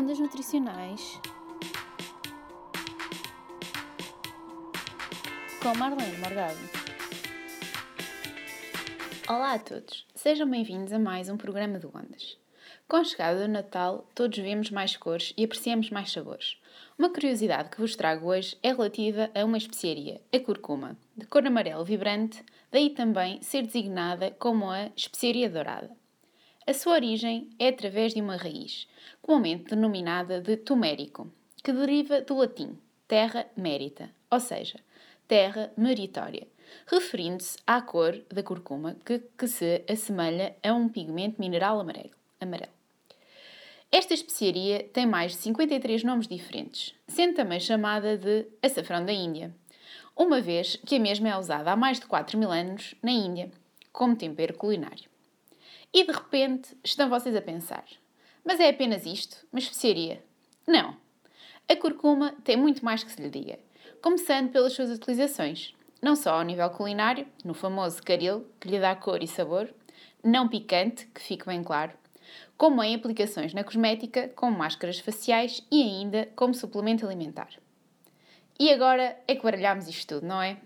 Ondas nutricionais com Marlene Morgado. Olá a todos, sejam bem-vindos a mais um programa de Ondas. Com a chegada do Natal, todos vemos mais cores e apreciamos mais sabores. Uma curiosidade que vos trago hoje é relativa a uma especiaria, a curcuma, de cor amarelo vibrante, daí também ser designada como a especiaria dourada. A sua origem é através de uma raiz, comumente denominada de tumérico, que deriva do latim terra merita, ou seja, terra meritória, referindo-se à cor da curcuma que, que, se assemelha a um pigmento mineral amarelo, amarelo. Esta especiaria tem mais de 53 nomes diferentes, sendo também chamada de açafrão da Índia, uma vez que a mesma é usada há mais de 4 mil anos na Índia, como tempero culinário. E de repente estão vocês a pensar: mas é apenas isto? Uma especiaria? Não. A curcuma tem muito mais que se lhe diga, começando pelas suas utilizações, não só ao nível culinário, no famoso caril, que lhe dá cor e sabor, não picante, que fique bem claro, como em aplicações na cosmética, como máscaras faciais e ainda como suplemento alimentar. E agora é que baralhamos isto tudo, não é?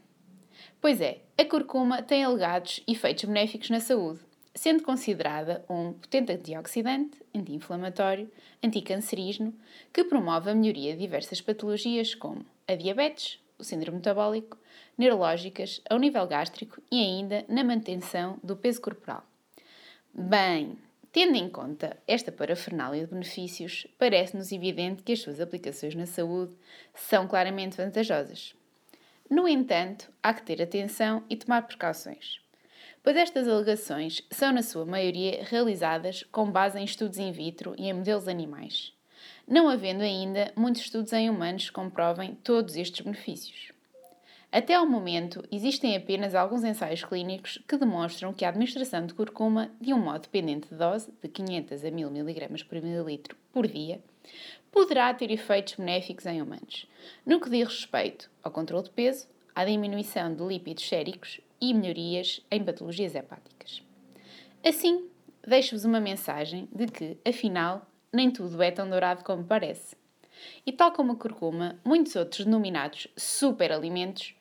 Pois é, a curcuma tem alegados efeitos benéficos na saúde, sendo considerada um potente antioxidante, anti-inflamatório, anticancerígeno, que promove a melhoria de diversas patologias como a diabetes, o síndrome metabólico, neurológicas, ao nível gástrico e ainda na manutenção do peso corporal. Bem, tendo em conta esta parafernália de benefícios, parece-nos evidente que as suas aplicações na saúde são claramente vantajosas. No entanto, há que ter atenção e tomar precauções pois estas alegações são, na sua maioria, realizadas com base em estudos in vitro e em modelos animais, não havendo ainda muitos estudos em humanos que comprovem todos estes benefícios. Até ao momento, existem apenas alguns ensaios clínicos que demonstram que a administração de curcuma, de um modo dependente de dose, de 500 a 1000 mg por mililitro por dia, poderá ter efeitos benéficos em humanos, no que diz respeito ao controle de peso, à diminuição de lípidos séricos e melhorias em patologias hepáticas. Assim, deixo-vos uma mensagem de que, afinal, nem tudo é tão dourado como parece. E tal como a curcuma, muitos outros denominados superalimentos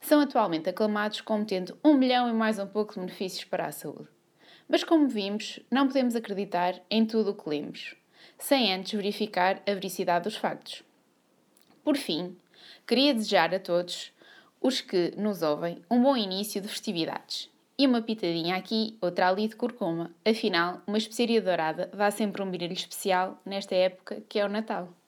são atualmente aclamados como tendo um milhão e mais um pouco de benefícios para a saúde. Mas como vimos, não podemos acreditar em tudo o que lemos, sem antes verificar a vericidade dos factos. Por fim, queria desejar a todos os que nos ouvem um bom início de festividades. E uma pitadinha aqui, outra ali de curcuma. Afinal, uma especiaria dourada dá sempre um brilho especial nesta época que é o Natal.